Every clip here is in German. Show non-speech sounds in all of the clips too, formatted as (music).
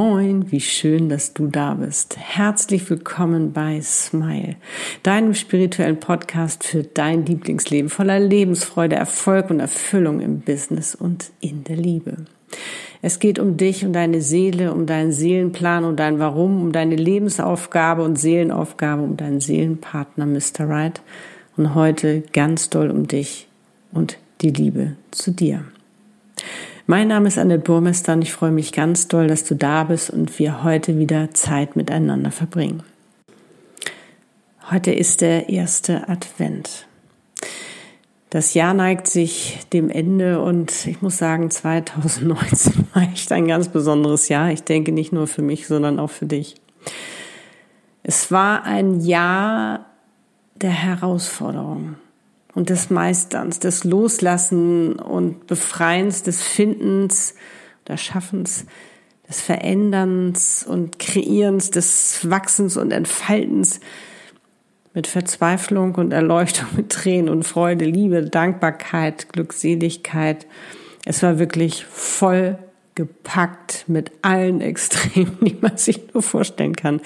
Moin, wie schön, dass du da bist. Herzlich willkommen bei Smile, deinem spirituellen Podcast für dein Lieblingsleben voller Lebensfreude, Erfolg und Erfüllung im Business und in der Liebe. Es geht um dich, um deine Seele, um deinen Seelenplan, um dein Warum, um deine Lebensaufgabe und Seelenaufgabe, um deinen Seelenpartner Mr. Right und heute ganz doll um dich und die Liebe zu dir. Mein Name ist Annette Burmester und ich freue mich ganz doll, dass du da bist und wir heute wieder Zeit miteinander verbringen. Heute ist der erste Advent. Das Jahr neigt sich dem Ende und ich muss sagen, 2019 (laughs) war echt ein ganz besonderes Jahr. Ich denke nicht nur für mich, sondern auch für dich. Es war ein Jahr der Herausforderung und des Meisterns, des Loslassen und Befreiens, des Findens oder Schaffens, des Veränderns und Kreierens, des Wachsens und Entfaltens mit Verzweiflung und Erleuchtung, (laughs) mit Tränen und Freude, Liebe, Dankbarkeit, Glückseligkeit. Es war wirklich voll gepackt mit allen Extremen, (laughs) die man sich nur vorstellen kann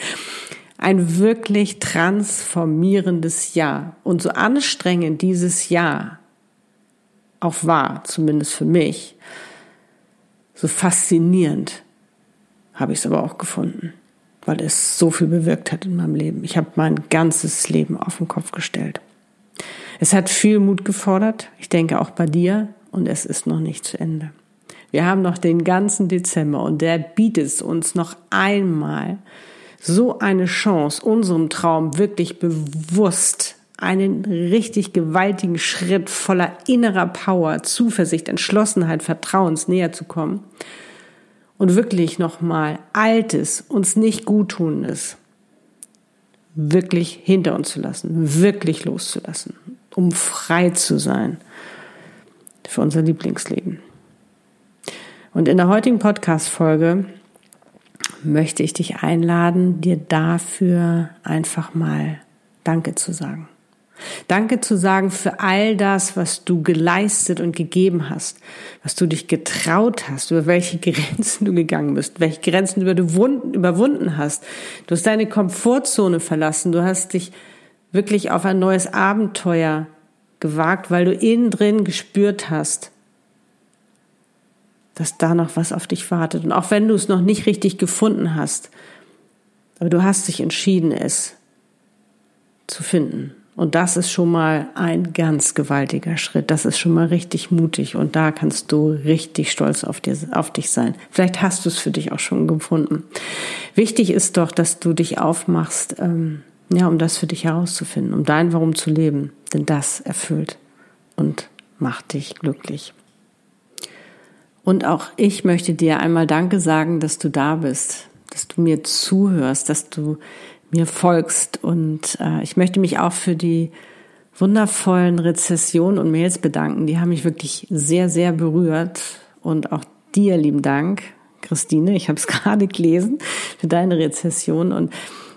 ein wirklich transformierendes Jahr. Und so anstrengend dieses Jahr auch war, zumindest für mich, so faszinierend habe ich es aber auch gefunden, weil es so viel bewirkt hat in meinem Leben. Ich habe mein ganzes Leben auf den Kopf gestellt. Es hat viel Mut gefordert, ich denke auch bei dir, und es ist noch nicht zu Ende. Wir haben noch den ganzen Dezember und der bietet es uns noch einmal so eine Chance, unserem Traum wirklich bewusst einen richtig gewaltigen Schritt voller innerer Power, Zuversicht, Entschlossenheit, Vertrauens näher zu kommen und wirklich nochmal Altes, uns nicht guttunendes, wirklich hinter uns zu lassen, wirklich loszulassen, um frei zu sein für unser Lieblingsleben. Und in der heutigen Podcast-Folge möchte ich dich einladen, dir dafür einfach mal Danke zu sagen. Danke zu sagen für all das, was du geleistet und gegeben hast, was du dich getraut hast, über welche Grenzen du gegangen bist, welche Grenzen du überwunden hast. Du hast deine Komfortzone verlassen, du hast dich wirklich auf ein neues Abenteuer gewagt, weil du innen drin gespürt hast, dass da noch was auf dich wartet. Und auch wenn du es noch nicht richtig gefunden hast, aber du hast dich entschieden, es zu finden. Und das ist schon mal ein ganz gewaltiger Schritt. Das ist schon mal richtig mutig. Und da kannst du richtig stolz auf, dir, auf dich sein. Vielleicht hast du es für dich auch schon gefunden. Wichtig ist doch, dass du dich aufmachst, ähm, ja, um das für dich herauszufinden, um dein Warum zu leben. Denn das erfüllt und macht dich glücklich. Und auch ich möchte dir einmal Danke sagen, dass du da bist, dass du mir zuhörst, dass du mir folgst. Und äh, ich möchte mich auch für die wundervollen Rezessionen und Mails bedanken. Die haben mich wirklich sehr, sehr berührt. Und auch dir lieben Dank, Christine. Ich habe es (laughs) gerade gelesen für deine Rezession. Und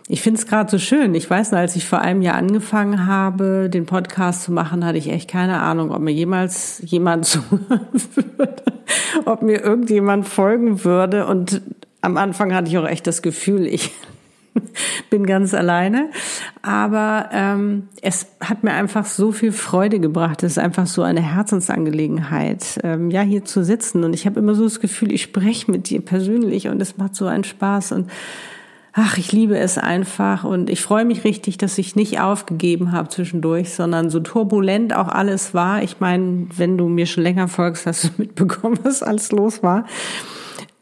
ich finde es gerade so schön. Ich weiß als ich vor einem Jahr angefangen habe, den Podcast zu machen, hatte ich echt keine Ahnung, ob mir jemals jemand (laughs) zuhören würde, ob mir irgendjemand folgen würde. Und am Anfang hatte ich auch echt das Gefühl, ich (laughs) bin ganz alleine. Aber ähm, es hat mir einfach so viel Freude gebracht. Es ist einfach so eine Herzensangelegenheit, ähm, ja, hier zu sitzen. Und ich habe immer so das Gefühl, ich spreche mit dir persönlich und es macht so einen Spaß. Und ach, ich liebe es einfach und ich freue mich richtig, dass ich nicht aufgegeben habe zwischendurch, sondern so turbulent auch alles war. Ich meine, wenn du mir schon länger folgst, hast du (laughs) mitbekommen, was alles los war.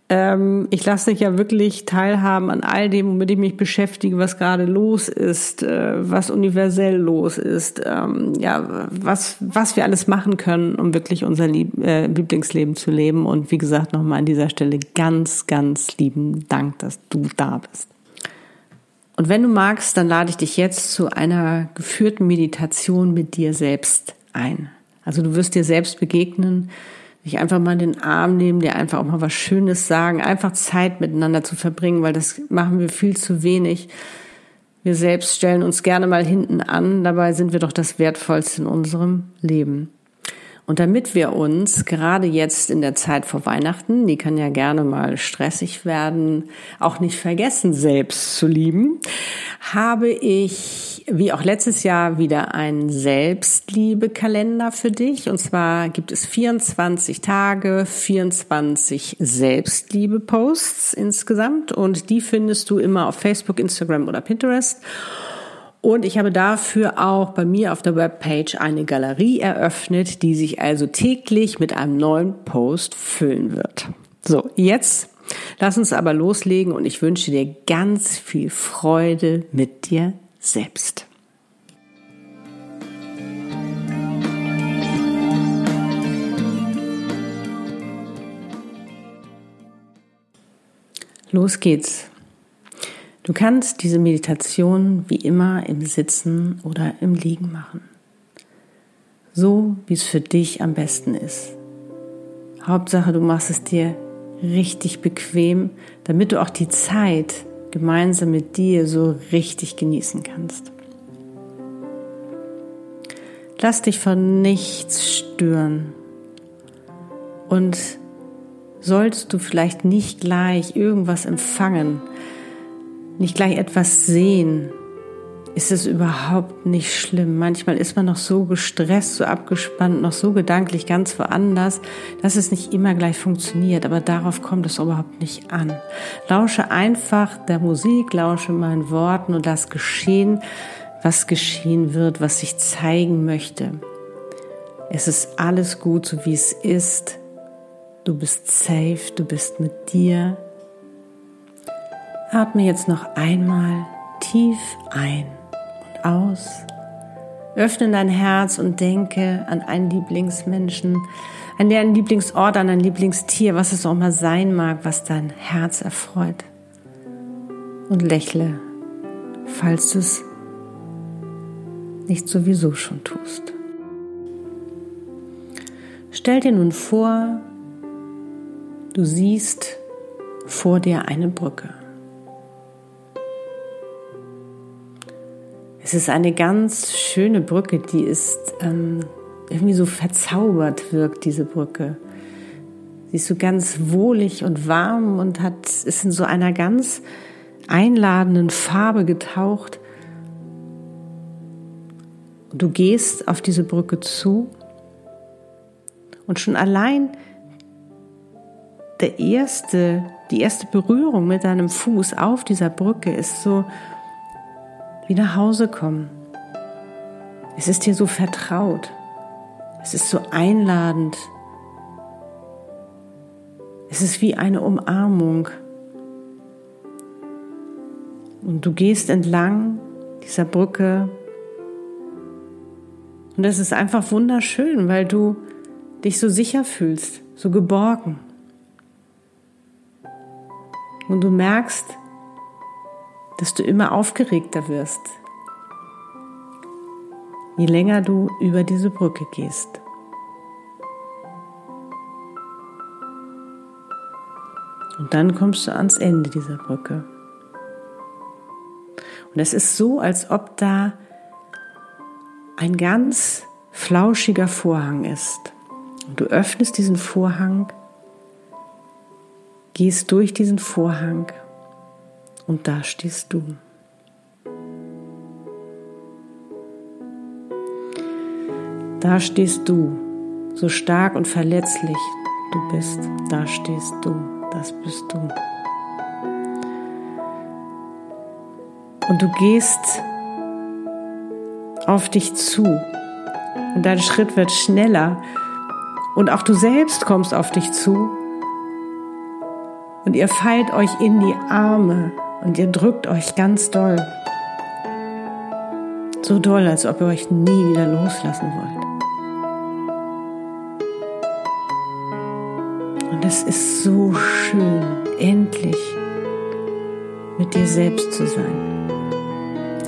Ähm, ich lasse dich ja wirklich teilhaben an all dem, womit ich mich beschäftige, was gerade los ist, äh, was universell los ist, ähm, ja, was, was wir alles machen können, um wirklich unser Lieb äh, Lieblingsleben zu leben. Und wie gesagt, nochmal an dieser Stelle ganz, ganz lieben Dank, dass du da bist. Und wenn du magst, dann lade ich dich jetzt zu einer geführten Meditation mit dir selbst ein. Also du wirst dir selbst begegnen, dich einfach mal in den Arm nehmen, dir einfach auch mal was Schönes sagen, einfach Zeit miteinander zu verbringen, weil das machen wir viel zu wenig. Wir selbst stellen uns gerne mal hinten an, dabei sind wir doch das Wertvollste in unserem Leben. Und damit wir uns gerade jetzt in der Zeit vor Weihnachten, die kann ja gerne mal stressig werden, auch nicht vergessen, selbst zu lieben, habe ich, wie auch letztes Jahr, wieder einen Selbstliebe-Kalender für dich. Und zwar gibt es 24 Tage, 24 Selbstliebe-Posts insgesamt. Und die findest du immer auf Facebook, Instagram oder Pinterest. Und ich habe dafür auch bei mir auf der Webpage eine Galerie eröffnet, die sich also täglich mit einem neuen Post füllen wird. So, jetzt lass uns aber loslegen und ich wünsche dir ganz viel Freude mit dir selbst. Los geht's. Du kannst diese Meditation wie immer im Sitzen oder im Liegen machen. So, wie es für dich am besten ist. Hauptsache, du machst es dir richtig bequem, damit du auch die Zeit gemeinsam mit dir so richtig genießen kannst. Lass dich von nichts stören. Und solltest du vielleicht nicht gleich irgendwas empfangen, nicht gleich etwas sehen, ist es überhaupt nicht schlimm. Manchmal ist man noch so gestresst, so abgespannt, noch so gedanklich ganz woanders, dass es nicht immer gleich funktioniert. Aber darauf kommt es überhaupt nicht an. Lausche einfach der Musik, lausche meinen Worten und lass geschehen, was geschehen wird, was sich zeigen möchte. Es ist alles gut, so wie es ist. Du bist safe, du bist mit dir, Atme jetzt noch einmal tief ein und aus. Öffne dein Herz und denke an einen Lieblingsmenschen, an deinen Lieblingsort, an dein Lieblingstier, was es auch mal sein mag, was dein Herz erfreut. Und lächle, falls du es nicht sowieso schon tust. Stell dir nun vor, du siehst vor dir eine Brücke. Es ist eine ganz schöne Brücke, die ist ähm, irgendwie so verzaubert wirkt, diese Brücke. Sie ist so ganz wohlig und warm und hat, ist in so einer ganz einladenden Farbe getaucht. Du gehst auf diese Brücke zu und schon allein der erste, die erste Berührung mit deinem Fuß auf dieser Brücke ist so wie nach Hause kommen. Es ist dir so vertraut. Es ist so einladend. Es ist wie eine Umarmung. Und du gehst entlang dieser Brücke. Und es ist einfach wunderschön, weil du dich so sicher fühlst, so geborgen. Und du merkst, dass du immer aufgeregter wirst, je länger du über diese Brücke gehst. Und dann kommst du ans Ende dieser Brücke. Und es ist so, als ob da ein ganz flauschiger Vorhang ist. Und du öffnest diesen Vorhang, gehst durch diesen Vorhang und da stehst du. Da stehst du, so stark und verletzlich du bist. Da stehst du, das bist du. Und du gehst auf dich zu. Und dein Schritt wird schneller. Und auch du selbst kommst auf dich zu. Und ihr fallt euch in die Arme und ihr drückt euch ganz doll. So doll, als ob ihr euch nie wieder loslassen wollt. Und es ist so schön, endlich mit dir selbst zu sein.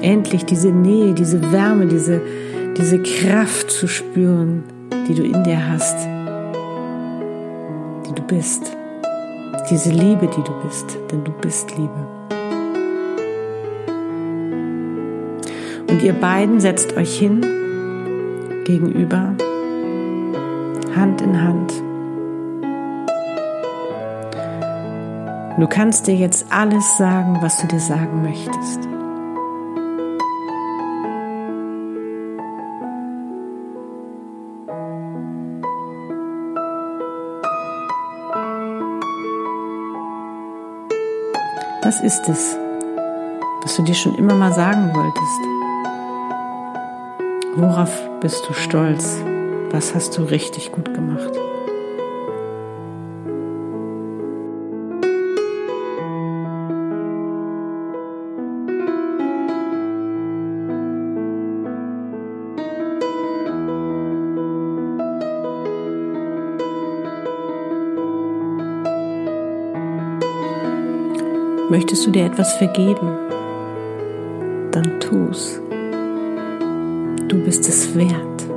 Endlich diese Nähe, diese Wärme, diese, diese Kraft zu spüren, die du in dir hast, die du bist. Diese Liebe, die du bist, denn du bist Liebe. Und ihr beiden setzt euch hin gegenüber Hand in Hand. Du kannst dir jetzt alles sagen, was du dir sagen möchtest. Was ist es, was du dir schon immer mal sagen wolltest? Worauf bist du stolz? Was hast du richtig gut gemacht? Möchtest du dir etwas vergeben? Dann tu's. Du bist es wert.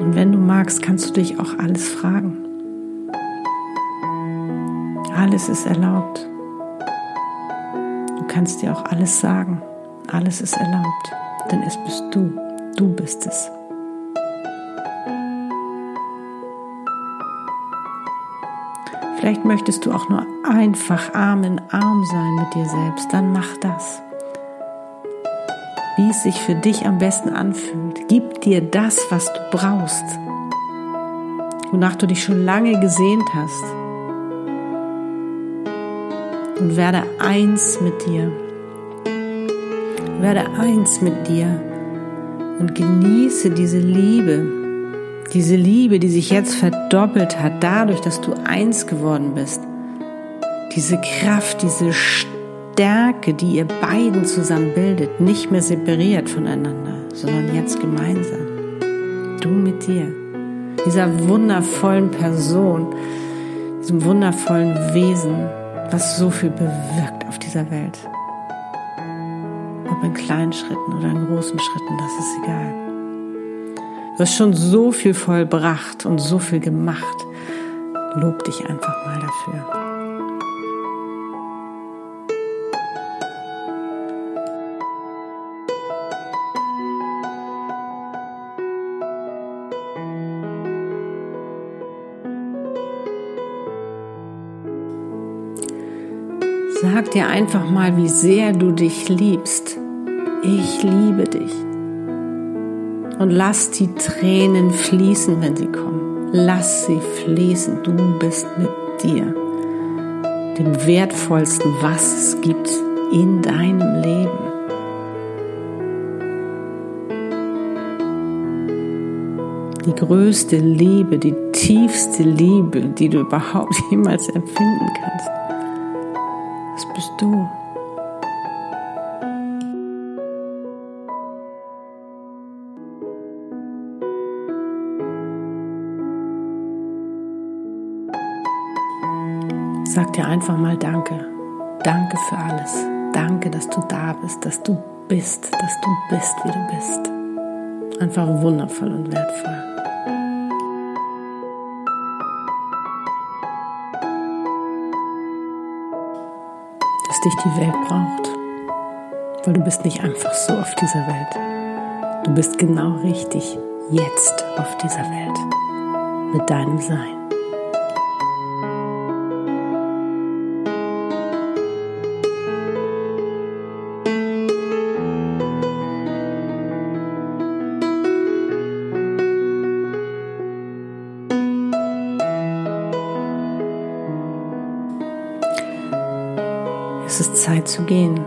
Und wenn du magst, kannst du dich auch alles fragen. Alles ist erlaubt kannst dir auch alles sagen. Alles ist erlaubt, denn es bist du. Du bist es. Vielleicht möchtest du auch nur einfach Arm in Arm sein mit dir selbst. Dann mach das. Wie es sich für dich am besten anfühlt. Gib dir das, was du brauchst. Wonach du dich schon lange gesehnt hast und werde eins mit dir. Werde eins mit dir und genieße diese Liebe, diese Liebe, die sich jetzt verdoppelt hat, dadurch, dass du eins geworden bist. Diese Kraft, diese Stärke, die ihr beiden zusammen bildet, nicht mehr separiert voneinander, sondern jetzt gemeinsam. Du mit dir, dieser wundervollen Person, diesem wundervollen Wesen, was so viel bewirkt auf dieser Welt. Ob in kleinen Schritten oder in großen Schritten, das ist egal. Du hast schon so viel vollbracht und so viel gemacht. Lob dich einfach mal dafür. Sag dir einfach mal, wie sehr du dich liebst. Ich liebe dich. Und lass die Tränen fließen, wenn sie kommen. Lass sie fließen. Du bist mit dir. Dem wertvollsten, was es gibt in deinem Leben. Die größte Liebe, die tiefste Liebe, die du überhaupt (laughs) jemals empfinden kannst bist du. Sag dir einfach mal Danke. Danke für alles. Danke, dass du da bist, dass du bist, dass du bist, wie du bist. Einfach wundervoll und wertvoll. dass dich die Welt braucht. Weil du bist nicht einfach so auf dieser Welt. Du bist genau richtig jetzt auf dieser Welt. Mit deinem Sein. Zu gehen.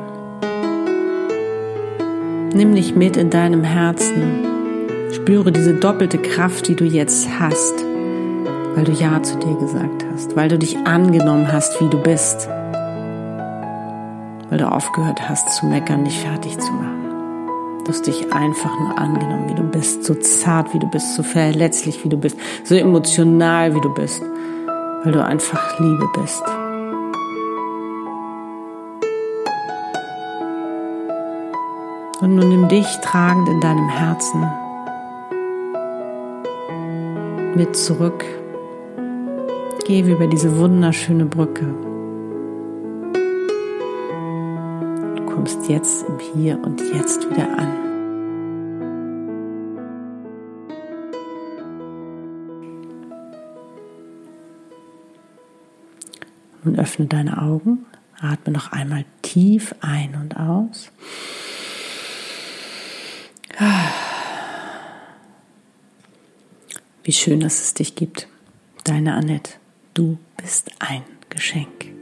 Nimm dich mit in deinem Herzen. Spüre diese doppelte Kraft, die du jetzt hast, weil du Ja zu dir gesagt hast, weil du dich angenommen hast, wie du bist, weil du aufgehört hast zu meckern, dich fertig zu machen. Du hast dich einfach nur angenommen, wie du bist, so zart, wie du bist, so verletzlich, wie du bist, so emotional, wie du bist, weil du einfach Liebe bist. Dich tragend in deinem Herzen mit zurück Geh über diese wunderschöne Brücke. Du kommst jetzt im Hier und Jetzt wieder an. Nun öffne deine Augen, atme noch einmal tief ein und aus. Wie schön, dass es dich gibt. Deine Annette, du bist ein Geschenk.